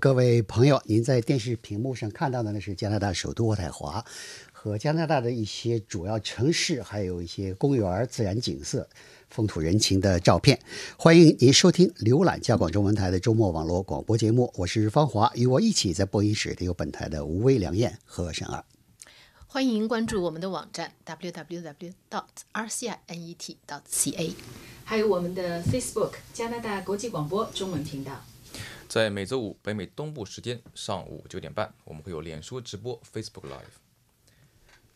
各位朋友，您在电视屏幕上看到的呢是加拿大首都渥太华和加拿大的一些主要城市，还有一些公园、自然景色、风土人情的照片。欢迎您收听、浏览加广中文台的周末网络广播节目，我是方华，与我一起在播音室的有本台的吴威、梁燕和沈二。欢迎关注我们的网站 www. dot rcinet. dot ca，还有我们的 Facebook 加拿大国际广播中文频道。在每周五北美东部时间上午九点半，我们会有脸书直播 Facebook Live。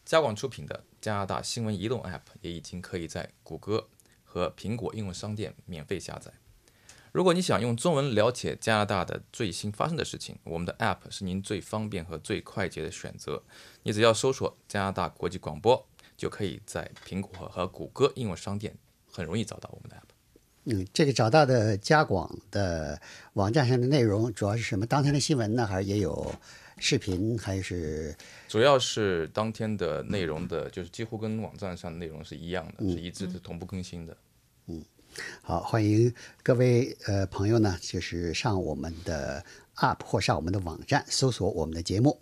加广出品的加拿大新闻移动 App 也已经可以在谷歌和苹果应用商店免费下载。如果你想用中文了解加拿大的最新发生的事情，我们的 App 是您最方便和最快捷的选择。你只要搜索“加拿大国际广播”，就可以在苹果和谷歌应用商店很容易找到我们的 App。嗯，这个找到的加广的网站上的内容主要是什么？当天的新闻呢，还是也有视频？还是主要是当天的内容的，就是几乎跟网站上的内容是一样的，是一致的，同步更新的。嗯，好，欢迎各位呃朋友呢，就是上我们的 App 或上我们的网站搜索我们的节目。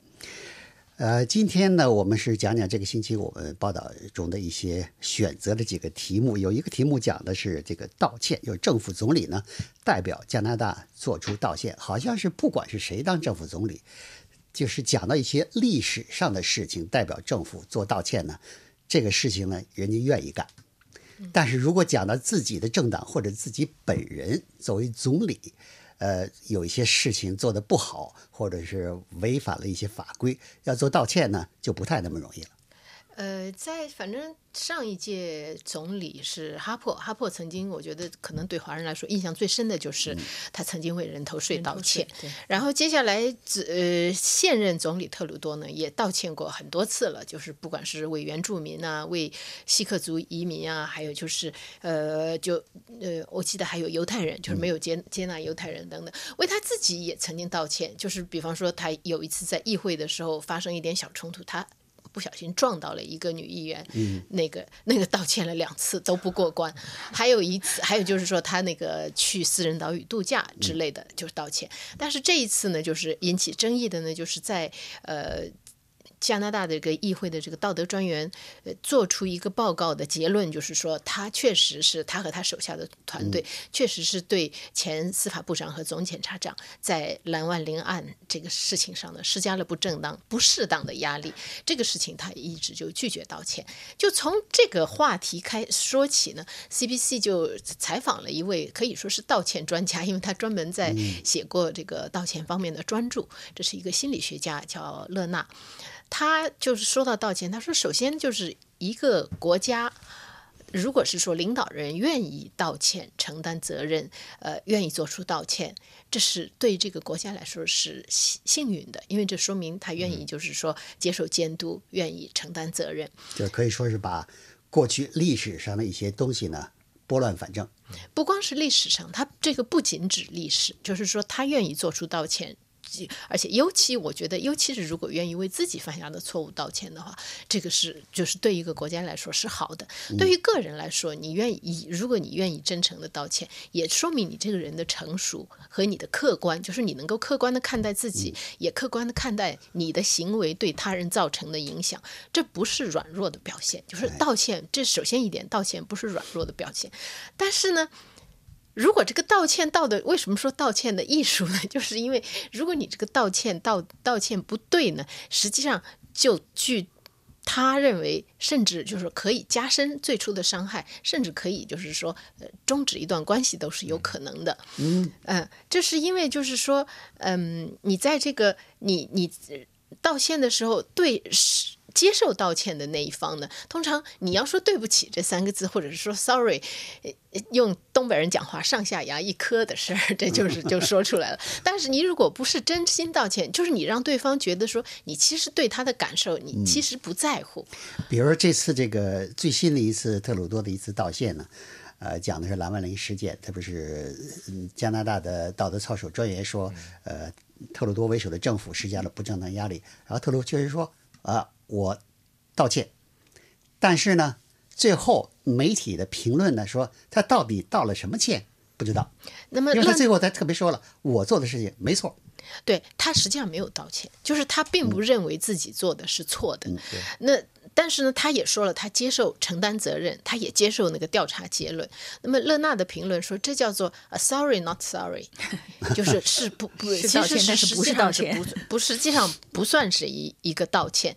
呃，今天呢，我们是讲讲这个星期我们报道中的一些选择的几个题目。有一个题目讲的是这个道歉，就是政府总理呢代表加拿大做出道歉，好像是不管是谁当政府总理，就是讲到一些历史上的事情，代表政府做道歉呢，这个事情呢，人家愿意干。但是如果讲到自己的政党或者自己本人作为总理，呃，有一些事情做的不好，或者是违反了一些法规，要做道歉呢，就不太那么容易了。呃，在反正上一届总理是哈珀，哈珀曾经我觉得可能对华人来说印象最深的就是他曾经为人头税道歉。然后接下来呃现任总理特鲁多呢也道歉过很多次了，就是不管是为原住民啊，为锡克族移民啊，还有就是呃就呃我记得还有犹太人，就是没有接接纳犹太人等等，为他自己也曾经道歉，就是比方说他有一次在议会的时候发生一点小冲突，他。不小心撞到了一个女议员，那个那个道歉了两次都不过关，还有一次，还有就是说他那个去私人岛屿度假之类的，就是道歉。但是这一次呢，就是引起争议的呢，就是在呃。加拿大的这个议会的这个道德专员，呃，做出一个报告的结论，就是说他确实是他和他手下的团队，确实是对前司法部长和总检察长在蓝万林案这个事情上呢施加了不正当、不适当的压力。这个事情他一直就拒绝道歉。就从这个话题开说起呢，CBC 就采访了一位可以说是道歉专家，因为他专门在写过这个道歉方面的专著。这是一个心理学家，叫勒纳。他就是说到道歉，他说首先就是一个国家，如果是说领导人愿意道歉、承担责任，呃，愿意做出道歉，这是对这个国家来说是幸幸运的，因为这说明他愿意就是说接受监督，愿意承担责任，就可以说是把过去历史上的一些东西呢拨乱反正。不光是历史上，他这个不仅指历史，就是说他愿意做出道歉。而且，尤其我觉得，尤其是如果愿意为自己犯下的错误道歉的话，这个是就是对一个国家来说是好的。对于个人来说，你愿意，如果你愿意真诚的道歉，也说明你这个人的成熟和你的客观，就是你能够客观的看待自己，也客观的看待你的行为对他人造成的影响。这不是软弱的表现，就是道歉。这首先一点，道歉不是软弱的表现。但是呢？如果这个道歉道的，为什么说道歉的艺术呢？就是因为如果你这个道歉道道歉不对呢，实际上就据他认为，甚至就是可以加深最初的伤害，甚至可以就是说呃终止一段关系都是有可能的。嗯嗯，这是因为就是说，嗯，你在这个你你道歉的时候对是。接受道歉的那一方呢，通常你要说对不起这三个字，或者是说 sorry，用东北人讲话上下牙一磕的事儿，这就是就说出来了。但是你如果不是真心道歉，就是你让对方觉得说你其实对他的感受你其实不在乎。比如这次这个最新的一次特鲁多的一次道歉呢，呃，讲的是蓝万林事件，特别是加拿大的道德操守专员说，呃，特鲁多为首的政府施加了不正当压力，然后特鲁确实说啊。我道歉，但是呢，最后媒体的评论呢说他到底道了什么歉不知道。那么，因为他最后他特别说了，我做的事情没错。对他实际上没有道歉，就是他并不认为自己做的是错的。那但是呢，他也说了，他接受承担责任，他也接受那个调查结论。那么勒纳的评论说，这叫做 a sorry not sorry，就是是不不，是其实道歉但是实不是道际上是歉不不实际上不算是一一个道歉。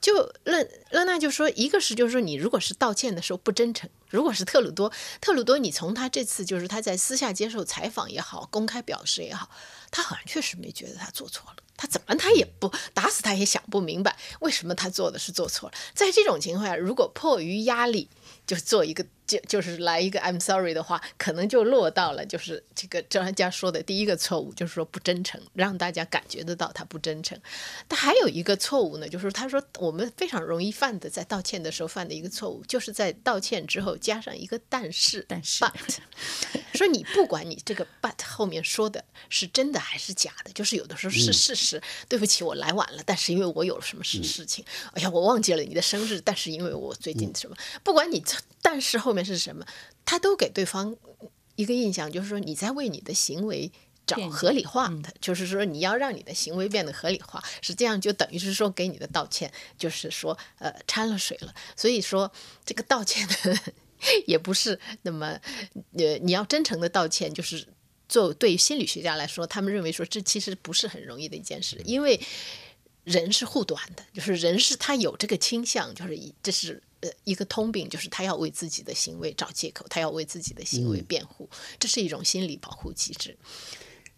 就勒勒纳就说，一个是就是说，你如果是道歉的时候不真诚，如果是特鲁多，特鲁多，你从他这次就是他在私下接受采访也好，公开表示也好，他好像确实没觉得他做错了。他怎么他也不打死他也想不明白，为什么他做的是做错了。在这种情况下，如果迫于压力就做一个就就是来一个 I'm sorry 的话，可能就落到了就是这个专家说的第一个错误，就是说不真诚，让大家感觉得到他不真诚。但还有一个错误呢，就是他说我们非常容易犯的，在道歉的时候犯的一个错误，就是在道歉之后加上一个但是，但是 but，说你不管你这个 but 后面说的是真的还是假的，就是有的时候是事实。对不起，我来晚了，但是因为我有了什么事事情，哎呀，我忘记了你的生日，但是因为我最近什么，不管你但是后面是什么，他都给对方一个印象，就是说你在为你的行为。找合理化的，就是说你要让你的行为变得合理化，实际上就等于是说给你的道歉，就是说呃掺了水了。所以说这个道歉呢，也不是那么呃你要真诚的道歉，就是做对于心理学家来说，他们认为说这其实不是很容易的一件事，因为人是护短的，就是人是他有这个倾向，就是一这是。呃，一个通病就是他要为自己的行为找借口，他要为自己的行为辩护，这是一种心理保护机制。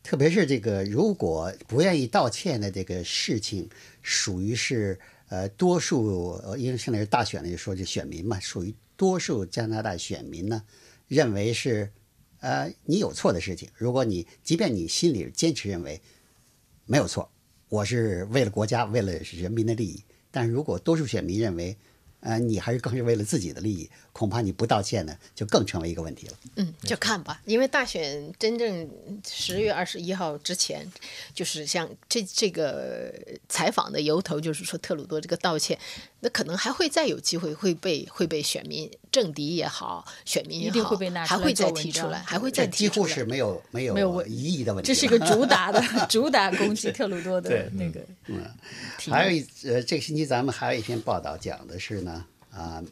特别是这个，如果不愿意道歉的这个事情，属于是呃多数，呃，因为现在是大选了，就说这选民嘛，属于多数加拿大选民呢，认为是呃你有错的事情。如果你即便你心里坚持认为没有错，我是为了国家，为了人民的利益，但如果多数选民认为呃你还是更是为了自己的利益，恐怕你不道歉呢，就更成为一个问题了。嗯，就看吧，因为大选真正十月二十一号之前，就是像这这个采访的由头，就是说特鲁多这个道歉，那可能还会再有机会会被会被选民政敌也好，选民也好，一定会被拿出来还会再提出来，还会再提出来。几乎是没有没有没有疑义的问题。这是一个主打的 主打攻击特鲁多的那个嗯。还有一呃，这个星期咱们还有一篇报道讲的是呢，啊、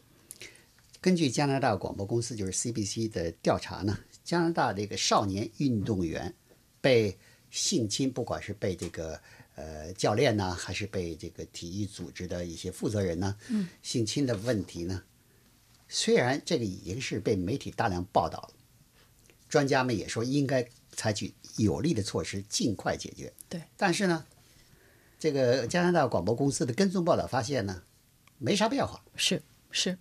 根据加拿大广播公司就是 CBC 的调查呢，加拿大这个少年运动员被性侵，不管是被这个呃教练呢，还是被这个体育组织的一些负责人呢，嗯，性侵的问题呢，虽然这个已经是被媒体大量报道了，专家们也说应该采取有力的措施，尽快解决。对，但是呢，这个加拿大广播公司的跟踪报道发现呢，没啥变化。是是，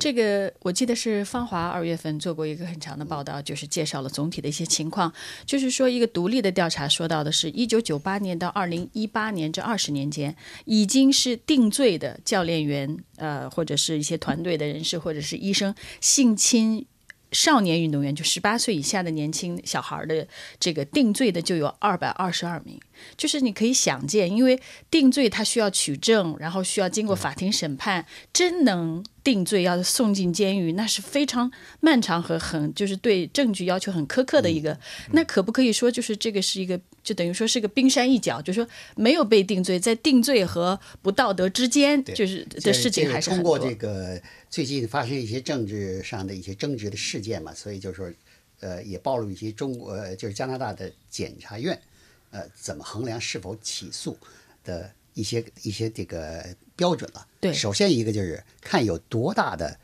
这个我记得是芳华二月份做过一个很长的报道，就是介绍了总体的一些情况。就是说，一个独立的调查说到的是，一九九八年到二零一八年这二十年间，已经是定罪的教练员，呃，或者是一些团队的人士，或者是医生性侵。少年运动员就十八岁以下的年轻小孩的这个定罪的就有二百二十二名，就是你可以想见，因为定罪他需要取证，然后需要经过法庭审判，真能定罪要送进监狱，那是非常漫长和很就是对证据要求很苛刻的一个。那可不可以说就是这个是一个，就等于说是个冰山一角，就是说没有被定罪，在定罪和不道德之间，就是的事情还是。通过这个最近发生一些政治上的一些争执的事件嘛，所以就是说，呃，也暴露一些中国呃就是加拿大的检察院，呃，怎么衡量是否起诉的一些一些这个标准了。对首先一个就是看有多大的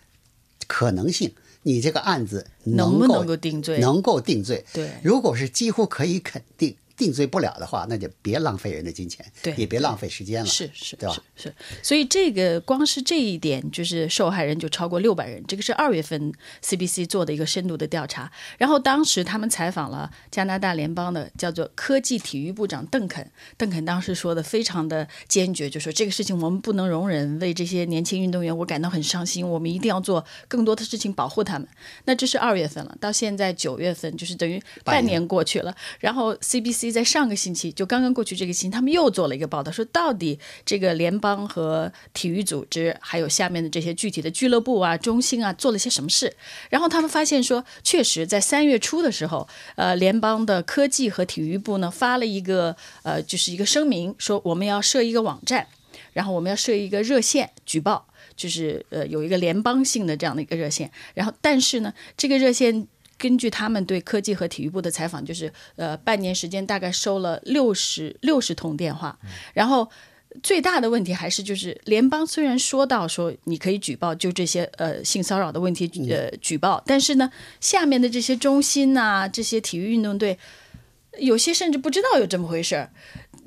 可能性，你这个案子够能不能够定罪能够定罪。对如果是几乎可以肯定定罪不了的话，那就别浪费人的金钱，对也别浪费时间了，是是，对吧？是是，所以这个光是这一点，就是受害人就超过六百人。这个是二月份 CBC 做的一个深度的调查。然后当时他们采访了加拿大联邦的叫做科技体育部长邓肯，邓肯当时说的非常的坚决，就说这个事情我们不能容忍，为这些年轻运动员我感到很伤心，我们一定要做更多的事情保护他们。那这是二月份了，到现在九月份，就是等于半年过去了。然后 CBC 在上个星期就刚刚过去这个星期，他们又做了一个报道，说到底这个联邦和体育组织还有下面的这些具体的俱乐部啊、中心啊做了些什么事？然后他们发现说，确实在三月初的时候，呃，联邦的科技和体育部呢发了一个呃，就是一个声明，说我们要设一个网站，然后我们要设一个热线举报。就是呃有一个联邦性的这样的一个热线，然后但是呢，这个热线根据他们对科技和体育部的采访，就是呃半年时间大概收了六十六十通电话，然后最大的问题还是就是联邦虽然说到说你可以举报就这些呃性骚扰的问题呃举报，但是呢下面的这些中心呐这些体育运动队有些甚至不知道有这么回事儿。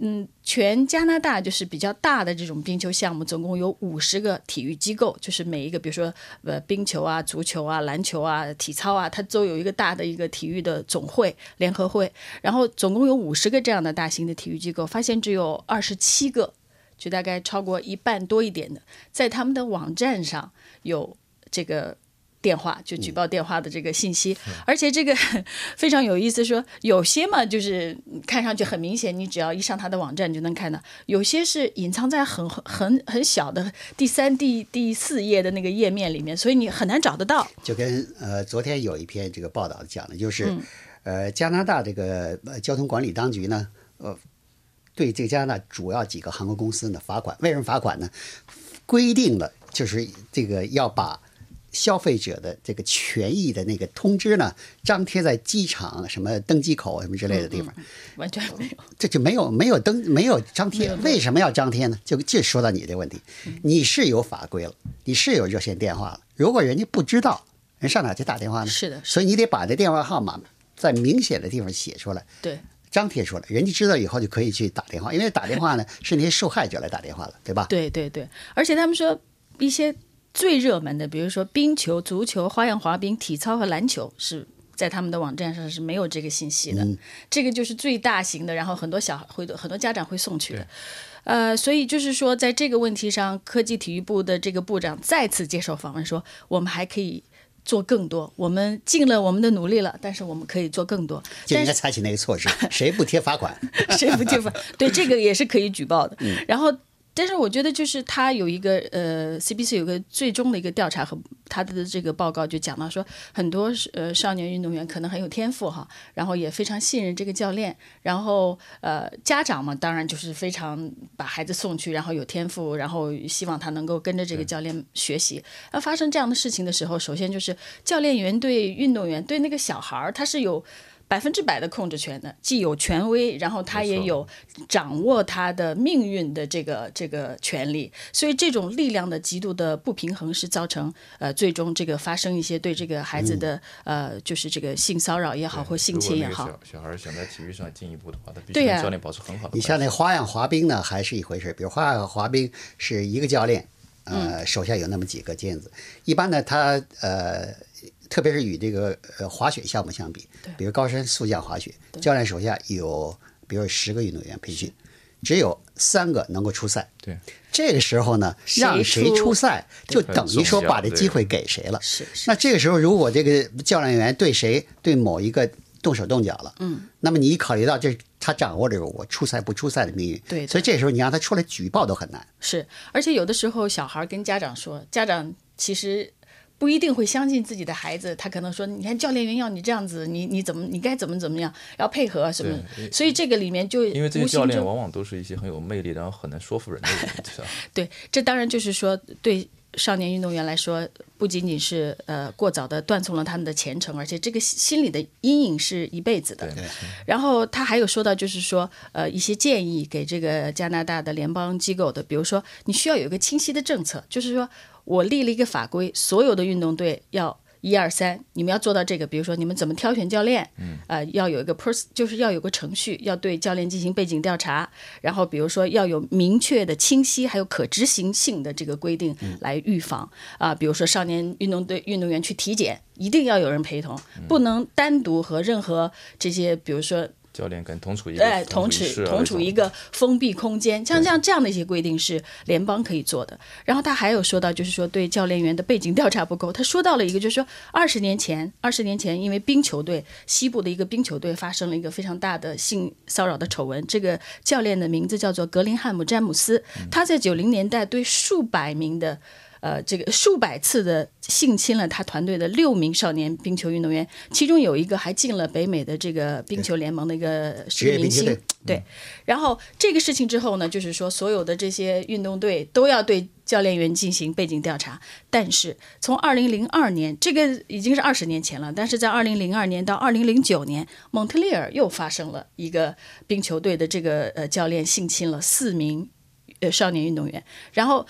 嗯，全加拿大就是比较大的这种冰球项目，总共有五十个体育机构，就是每一个，比如说呃冰球啊、足球啊、篮球啊、体操啊，它都有一个大的一个体育的总会联合会。然后总共有五十个这样的大型的体育机构，发现只有二十七个，就大概超过一半多一点的，在他们的网站上有这个。电话就举报电话的这个信息，而且这个 非常有意思，说有些嘛就是看上去很明显，你只要一上他的网站就能看到；有些是隐藏在很很很小的第三、第第四页的那个页面里面，所以你很难找得到。就跟呃昨天有一篇这个报道讲的就是，呃加拿大这个交通管理当局呢，呃对这个加拿大主要几个航空公司呢罚款，为什么罚款呢？规定了就是这个要把。消费者的这个权益的那个通知呢，张贴在机场什么登机口什么之类的地方，完全没有，这就没有没有登没有张贴，为什么要张贴呢？就就说到你这问题，你是有法规了，你是有热线电话了，如果人家不知道，人上哪去打电话呢？是的，所以你得把这电话号码在明显的地方写出来，对，张贴出来，人家知道以后就可以去打电话，因为打电话呢是那些受害者来打电话了，对吧？对对对，而且他们说一些。最热门的，比如说冰球、足球、花样滑冰、体操和篮球，是在他们的网站上是没有这个信息的。这个就是最大型的，然后很多小孩会很多家长会送去的。呃，所以就是说，在这个问题上，科技体育部的这个部长再次接受访问说，我们还可以做更多，我们尽了我们的努力了，但是我们可以做更多。就应该采取那个措施，谁不贴罚款，谁不贴罚，对这个也是可以举报的。然后。但是我觉得，就是他有一个呃，CBC 有个最终的一个调查和他的这个报告就讲到说，很多呃少年运动员可能很有天赋哈，然后也非常信任这个教练，然后呃家长嘛，当然就是非常把孩子送去，然后有天赋，然后希望他能够跟着这个教练学习。那发生这样的事情的时候，首先就是教练员对运动员对那个小孩儿他是有。百分之百的控制权的，既有权威，然后他也有掌握他的命运的这个这个权利，所以这种力量的极度的不平衡是造成呃最终这个发生一些对这个孩子的呃就是这个性骚扰也好或性侵也好。小孩想在体育上进一步的话，他必须跟教练保持很好的。你像那花样滑冰呢，还是一回事。比如花样滑冰是一个教练，呃，手下有那么几个毽子，一般呢他呃。特别是与这个呃滑雪项目相比，比如高山速降滑雪，教练手下有比如十个运动员培训，只有三个能够出赛。对，这个时候呢，让谁出赛，就等于说把这机会给谁了。是是。那这个时候，如果这个教练员对谁对某一个动手动脚了，嗯，那么你一考虑到这他掌握着我出赛不出赛的命运，对，所以这时候你让他出来举报都很难。是，而且有的时候小孩跟家长说，家长其实。不一定会相信自己的孩子，他可能说：“你看教练员要你这样子，你你怎么你该怎么怎么样，要配合什么？”所以这个里面就因为这些教练往往都是一些很有魅力，然后很难说服人的人，对，这当然就是说，对少年运动员来说，不仅仅是呃过早的断送了他们的前程，而且这个心理的阴影是一辈子的。然后他还有说到，就是说呃一些建议给这个加拿大的联邦机构的，比如说你需要有一个清晰的政策，就是说。我立了一个法规，所有的运动队要一二三，你们要做到这个。比如说，你们怎么挑选教练？嗯，呃，要有一个 pers，就是要有个程序，要对教练进行背景调查。然后，比如说要有明确的、清晰还有可执行性的这个规定来预防啊。比如说，少年运动队运动员去体检，一定要有人陪同，不能单独和任何这些，比如说教练跟同处一个哎，同处同处一个封闭空间，像像这样的一些规定是联邦可以做的。然后他还有说到，就是说对教练员的背景调查不够。他说到了一个，就是说二十年前，二十年前因为冰球队西部的一个冰球队发生了一个非常大的性骚扰的丑闻，这个教练的名字叫做格林汉姆詹姆斯，他在九零年代对数百名的。呃，这个数百次的性侵了他团队的六名少年冰球运动员，其中有一个还进了北美的这个冰球联盟的一个职业明星。对，然后这个事情之后呢，就是说所有的这些运动队都要对教练员进行背景调查。但是从二零零二年，这个已经是二十年前了，但是在二零零二年到二零零九年，蒙特利尔又发生了一个冰球队的这个呃教练性侵了四名呃少年运动员，然后。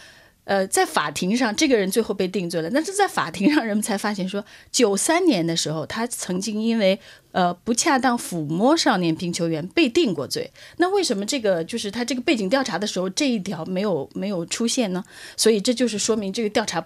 呃，在法庭上，这个人最后被定罪了。但是在法庭上，人们才发现说，九三年的时候，他曾经因为呃不恰当抚摸少年冰球员被定过罪。那为什么这个就是他这个背景调查的时候这一条没有没有出现呢？所以这就是说明这个调查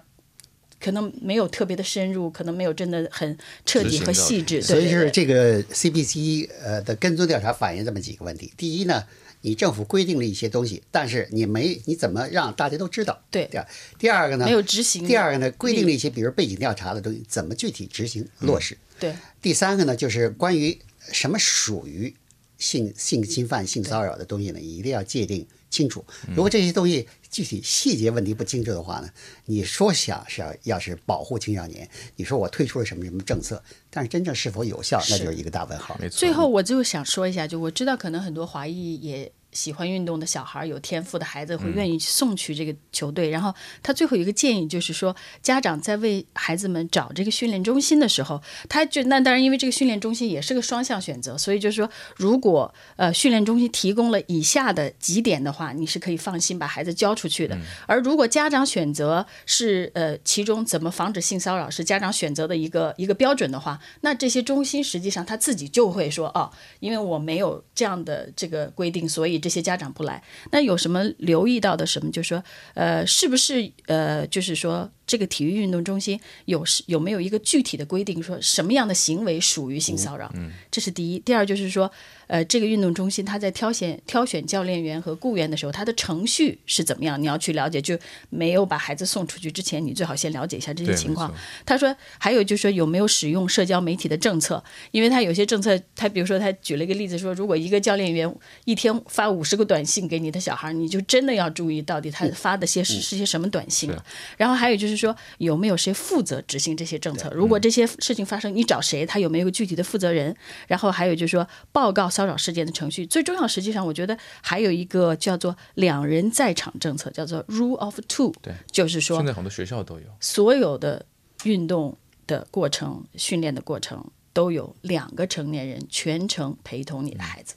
可能没有特别的深入，可能没有真的很彻底和细致。所以就是这个 CBC 呃的跟踪调查反映这么几个问题。第一呢，你政府规定了一些东西，但是你没你怎么让大家都知道？对对吧。第二个呢，没有执行第二个呢，规定了一些比如背景调查的东西，怎么具体执行落实？对第三个呢，就是关于什么属于性性侵犯、性骚扰的东西呢，一定要界定清楚。如果这些东西具体细节问题不清楚的话呢，你说想是要要是保护青少年，你说我推出了什么什么政策，但是真正是否有效，那就是一个大问号。没错。最后，我就想说一下，就我知道，可能很多华裔也喜欢运动的小孩，有天赋的孩子会愿意送去这个球队。然后他最后有一个建议，就是说，家长在为孩子们找这个训练中心的时候，他就那当然，因为这个训练中心也是个双向选择，所以就是说，如果呃训练中心提供了以下的几点的话，你是可以放心把孩子交出去的。而如果家长选择是呃其中怎么防止性骚扰是家长选择的一个一个标准的话，那这些中心实际上他自己就会说哦，因为我没有这样的这个规定，所以这些家长不来。那有什么留意到的什么？就是说呃，是不是呃，就是说这个体育运动中心有是有没有一个具体的规定，说什么样的行为属于性骚扰？嗯，这是第一。第二就是说。呃，这个运动中心他在挑选挑选教练员和雇员的时候，他的程序是怎么样？你要去了解，就没有把孩子送出去之前，你最好先了解一下这些情况。他说，还有就是说有没有使用社交媒体的政策？因为他有些政策，他比如说他举了一个例子说，如果一个教练员一天发五十个短信给你的小孩，你就真的要注意到底他发的些是是些什么短信了。然后还有就是说，有没有谁负责执行这些政策？如果这些事情发生，你找谁？他有没有个具体的负责人？然后还有就是说，报告骚扰事件的程序。最重要，实际上我觉得还有一个叫做两人在场政策，叫做 Rule of Two。对，就是说现在很多学校都有。所有的运动的过程、训练的过程都有两个成年人全程陪同你的孩子。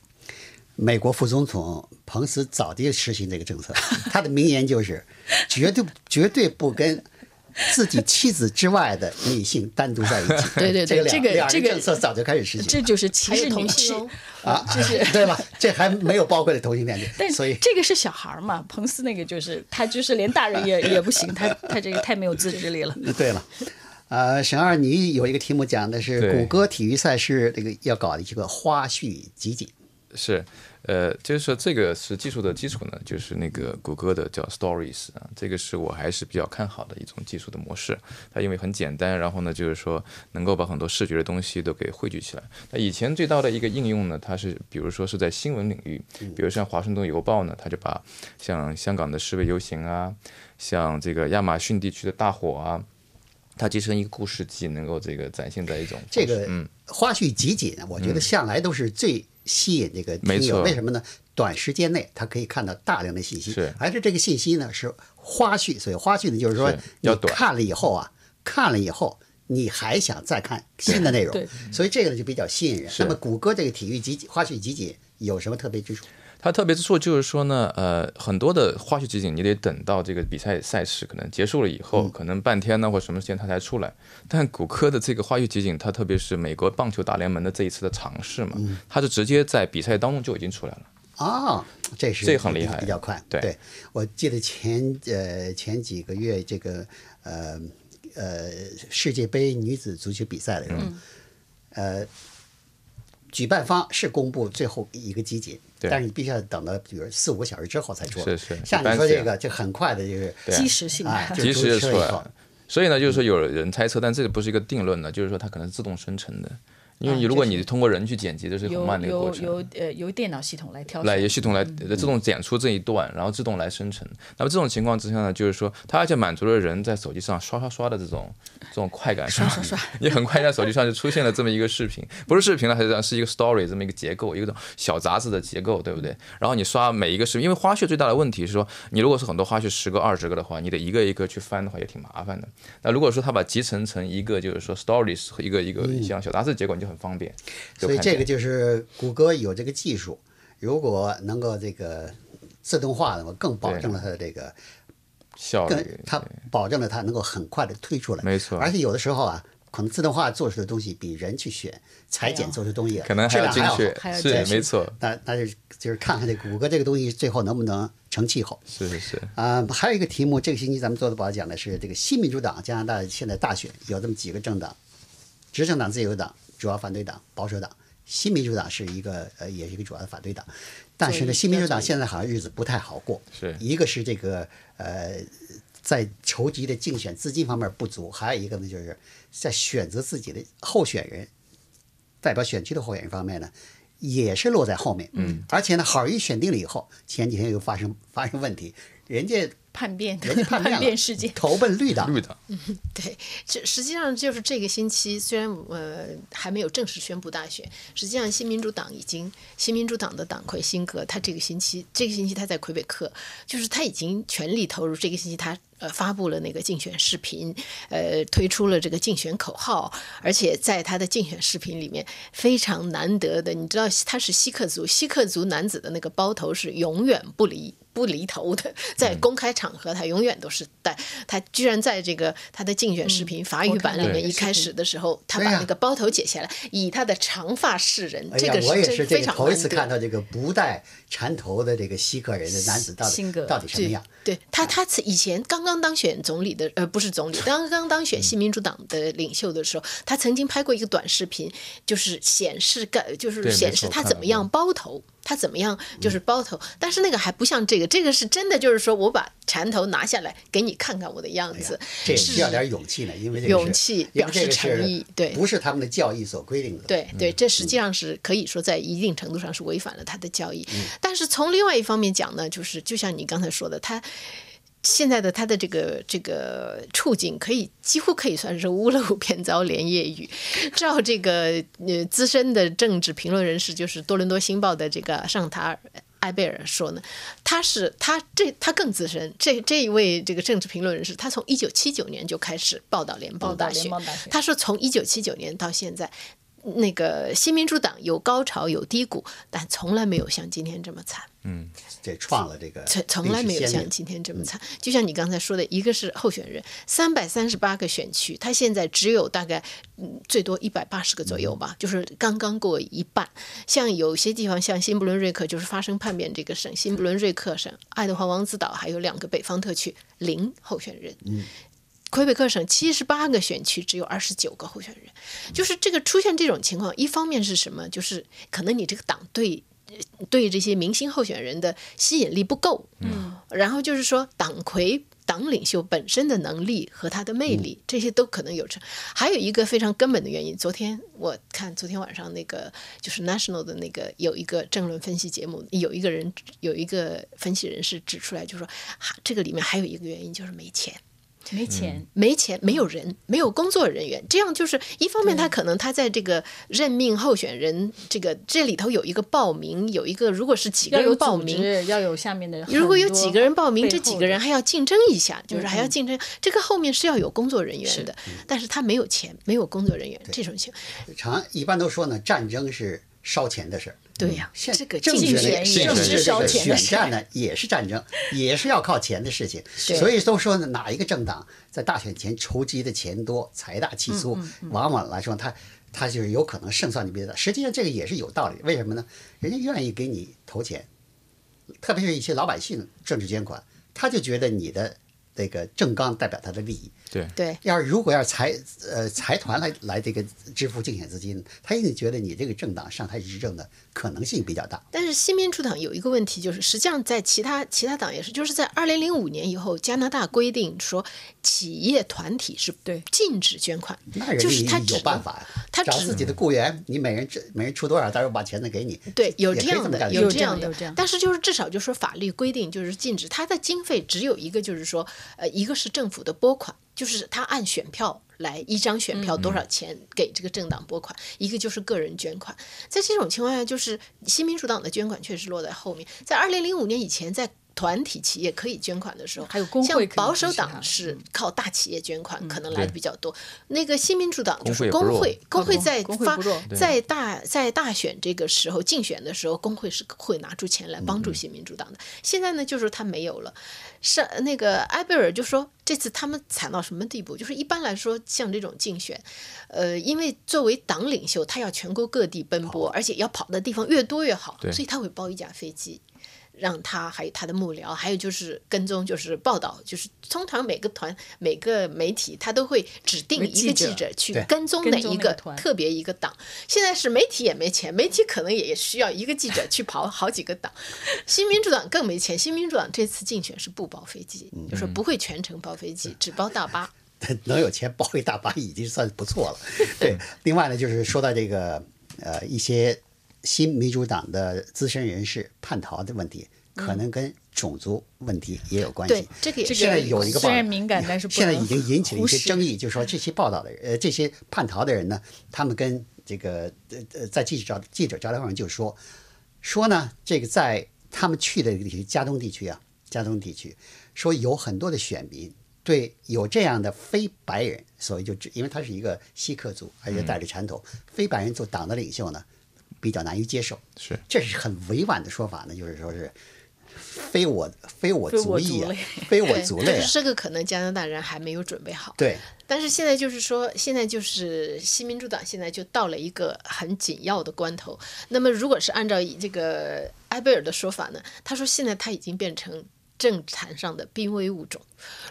美国副总统彭斯早就实行这个政策，他的名言就是：绝对绝对不跟 自己妻子之外的女性单独在一起。对对对这个两这个这个政策早就开始实行这就是歧视同女性哦，啊，对吧？这还没有包括的同性恋但，所以这个是小孩儿嘛，彭斯那个就是他就是连大人也也不行，他他这个太没有自制力了。对了。呃，沈二，你有一个题目讲的是谷歌体育赛事这个要搞的一个花絮集锦，是，呃，就是说这个是技术的基础呢，就是那个谷歌的叫 Stories 啊，这个是我还是比较看好的一种技术的模式。它因为很简单，然后呢，就是说能够把很多视觉的东西都给汇聚起来。那以前最大的一个应用呢，它是比如说是在新闻领域，比如像华盛顿邮报呢，它就把像香港的示威游行啊，像这个亚马逊地区的大火啊。它集成一个故事集，能够这个展现在一种这个嗯花絮集锦，我觉得向来都是最吸引这个听友。为什么呢？短时间内他可以看到大量的信息，是而且这个信息呢是花絮，所以花絮呢就是说你看了以后啊，看了以后你还想再看新的内容对，所以这个呢就比较吸引人。那么谷歌这个体育集锦花絮集锦有什么特别之处？它特别之处就是说呢，呃，很多的花絮集锦你得等到这个比赛赛事可能结束了以后，可能半天呢或什么时间它才出来。但谷歌的这个花絮集锦，它特别是美国棒球大联盟的这一次的尝试嘛，它是直接在比赛当中就已经出来了。啊，这是这很厉害比较快。对我记得前呃前几个月这个呃呃世界杯女子足球比赛的时候，嗯呃，举办方是公布最后一个集锦，但是你必须要等到比如四五个小时之后才出来。是是像你说这个就很快的，就是及时性啊，就及时就出来。所以呢，就是说有人猜测，但这个不是一个定论呢，就是说它可能是自动生成的，因为你如果你通过人去剪辑，这是很慢的一个过由程。由呃由电脑系统来挑选。来由系统来呃自动剪出这一段，然后自动来生成。那么这种情况之下呢，就是说它而且满足了人在手机上刷刷刷的这种这种快感，刷刷刷，你很快在手机上就出现了这么一个视频，不是视频了，实际上是一个 story 这么一个结构，一个小杂志的结构，对不对？然后你刷每一个视频，因为花絮最大的问题是说，你如果是很多花絮十个二十个的话，你得一个一个去翻的话也挺麻烦的。那如果说它把集成成一个就是说 stories 和一个一个像小杂志结构，你就很方便。所以这个就是谷歌有这个技术，如果能够这个自动化的话，更保证了它的这个，更效率，它保证了它能够很快的推出来。没错而且有的时候啊，可能自动化做出的东西比人去选裁剪做出的东西可能还要质量还好。精确还，要是精确没错，那那就就是看看这谷歌这个东西最后能不能成气候。是是是。啊、还有一个题目，这个星期咱们做的报讲的是这个新民主党加拿大现在大选有这么几个政党，执政党、自由党、主要反对党、保守党。新民主党是一个呃，也是一个主要的反对党，但是呢，新民主党现在好像日子不太好过。是一个是这个呃，在筹集的竞选资金方面不足，还有一个呢，就是在选择自己的候选人，代表选区的候选人方面呢，也是落在后面。嗯，而且呢，好一选定了以后，前几天又发生发生问题，人家叛变人家叛变事件。投奔绿党。绿党，对，这实际上就是这个星期，虽然呃还没有正式宣布大选，实际上新民主党已经新民主党的党魁辛格，他这个星期这个星期他在魁北克，就是他已经全力投入。这个星期他呃发布了那个竞选视频，呃推出了这个竞选口号，而且在他的竞选视频里面非常难得的，你知道他是锡克族，锡克族男子的那个包头是永远不离。不离头的，在公开场合，他永远都是戴。他居然在这个他的竞选视频法语版里面，一开始的时候，他把那个包头解下来，以他的长发示人，哎呀，这个我也真是这个非常头一次看到这个不戴缠头的这个锡克人的男子到底到底什么样。对他，他以前刚刚当选总理的，呃，不是总理，刚刚当嗯选新民主党的领袖的时候，他曾经拍过一个短视频，就是显示干，就是显示他怎么样包头，他怎么样嗯就是包头，但是那个还不像这个，这个是真的，就是说我把缠头拿下来给你看看我的样子，这是需要点勇气呢，因为这个勇气表示诚意对不是他们的教义所规定的。对对，这实际上是可以说在一定程度上是违反了他的教义。嗯但是从另外一方面讲呢，就是就像你刚才说的，他。现在的他的这个这个处境，可以几乎可以算是屋漏偏遭连夜雨。照这个呃资深的政治评论人士，就是多伦多新报的这个尚塔尔埃贝尔说呢，他是他这他更资深，这这一位这个政治评论人士，他从一九七九年就开始报道联邦大学他说从一九七九年到现在。那个新民主党有高潮有低谷，但从来没有像今天这么惨。这创了这个从从来没有像今天这么惨。就像你刚才说的，一个是候选人，三百三十八个选区，他现在只有大概嗯最多一百八十个左右吧，就是刚刚过一半。像有些地方，像新布伦瑞克，就是发生叛变这个省，新布伦瑞克省、爱德华王子岛还有两个北方特区零候选人。魁北克省七十八个选区只有二十九个候选人，就是这个出现这种情况，一方面是什么？就是可能你这个党对对这些明星候选人的吸引力不够，嗯，然后就是说党魁。党领袖本身的能力和他的魅力，这些都可能有成。还有一个非常根本的原因，昨天我看昨天晚上那个就是 National 的那个有一个政论分析节目，有一个人有一个分析人士指出来，就说哈这个里面还有一个原因就是没钱。没钱，没钱，没有人，没有工作人员，这样就是一方面，他可能他在这个任命候选人这个这里头有一个报名，有一个如果是几个人报名，要有下面的人。如果有几个人报名，这几个人还要竞争一下，就是还要竞争，这个后面是要有工作人员的，但是他没有钱，没有工作人员，这种情况，常一般都说呢，战争是烧钱的事儿。对呀，现这个政治选竞选政治这烧个选钱的战呢也是战争，也是要靠钱的事情。所以都说呢，哪一个政党在大选前筹集的钱多、财大气粗，往往来说他他就是有可能胜算就比较大。实际上这个也是有道理，为什么呢？人家愿意给你投钱，特别是一些老百姓政治捐款，他就觉得你的这个政纲代表他的利益。对对，要是如果要是财呃财团来来这个支付竞选资金，他一定觉得你这个政党上台执政的可能性比较大。但是新民主党有一个问题，就是实际上在其他其他党也是，就是在二零零五年以后，加拿大规定说企业团体是对禁止捐款，那人就是他有办法呀，他只找自己的雇员，你每人每人出多少，到时候把钱再给你。对，有这样的，有这样的样有这样，但是就是至少就说法律规定就是禁止，他的经费只有一个，就是说，呃，一个是政府的拨款，就是他按选票来，一张选票多少钱给这个政党拨款，一个就是个人捐款。在这种情况下，就是新民主党的捐款确实落在后面，在二零零五年以前，在团体企业可以捐款的时候，还有工会像保守党是靠大企业捐款，可能来的比较多。那个新民主党就是工会工会，工会在发会在大在大选这个时候竞选的时候，工会是会拿出钱来帮助新民主党的。现在呢，就是他没有了。是那个埃贝尔就说，这次他们惨到什么地步？就是一般来说，像这种竞选，呃，因为作为党领袖，他要全国各地奔波，而且要跑的地方越多越好，所以他会包一架飞机。让他还有他的幕僚，还有就是跟踪，就是报道，就是通常每个团、每个媒体，他都会指定一个记者去跟踪哪一个特别一个党。现在是媒体也没钱，媒体可能也需要一个记者去跑好几个党。新民主党更没钱，新民主党这次竞选是不包飞机，就是不会全程包飞机，只包大巴。能有钱包一大巴已经算不错了。对，另外呢，就是说到这个呃一些新民主党的资深人士叛逃的问题，可能跟种族问题也有关系。对，这个现在有一个报虽然敏感，但是现在已经引起了一些争议，就是说这些报道的人，呃，这些叛逃的人呢，他们跟这个呃呃，在记者招记者招待会上就说，说呢，这个在他们去的这个地区，加东地区啊，加东地区，说有很多的选民对有这样的非白人，所以就只因为他是一个锡克族，而且带着传统，非白人做党的领袖呢，比较难以接受。是这是很委婉的说法呢，就是说是非我非我族裔啊，非我族类啊，是这个可能加拿大人还没有准备好。对。但是现在就是说，现在就是新民主党现在就到了一个很紧要的关头。那么，如果是按照以这个埃贝尔的说法呢，他说现在他已经变成政坛上的濒危物种。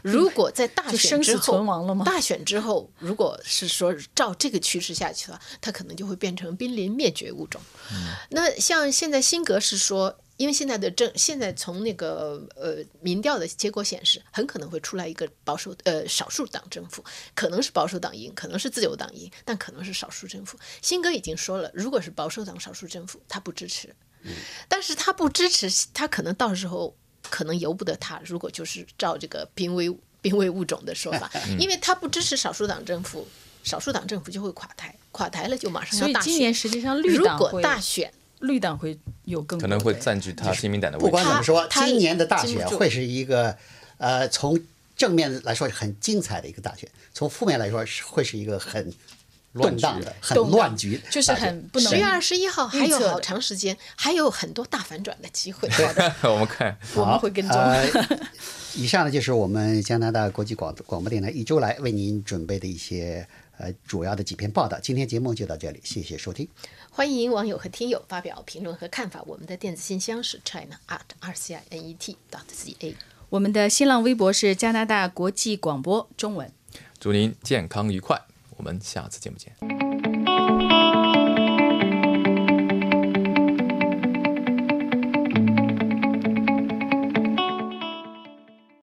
如果在大选之后，存亡了吗大选之后，如果是说照这个趋势下去的话，它可能就会变成濒临灭绝物种。那像现在辛格是说，因为现在的政，现在从那个呃民调的结果显示，很可能会出来一个保守呃少数党政府，可能是保守党赢，可能是自由党赢，但可能是少数政府。辛格已经说了，如果是保守党少数政府，他不支持，但是他不支持，他可能到时候可能由不得他。如果就是照这个濒危 濒危物种的说法，因为他不支持少数党政府，少数党政府就会垮台，垮台了就马上要大选。今年实际上绿如果党会大选，绿党会有更可能会占据他新民党的不位置。管怎么说，今年的大选会是一个，呃，从正面来说很精彩的一个大选，从负面来说是会是一个很动荡的、很乱局，就是很不能十月二十一号还有好长时间，还有很多大反转的机会。好的，我们看，我们会跟踪。呃，以上呢就是我们加拿大国际广广播电台一周来为您准备的一些呃主要的几篇报道。今天节目就到这里，谢谢收听。欢迎网友和听友发表评论和看法。我们的电子信箱是 china art r c i n e t dot c a。我们的新浪微博是加拿大国际广播中文。祝您健康愉快，我们下次见，不见。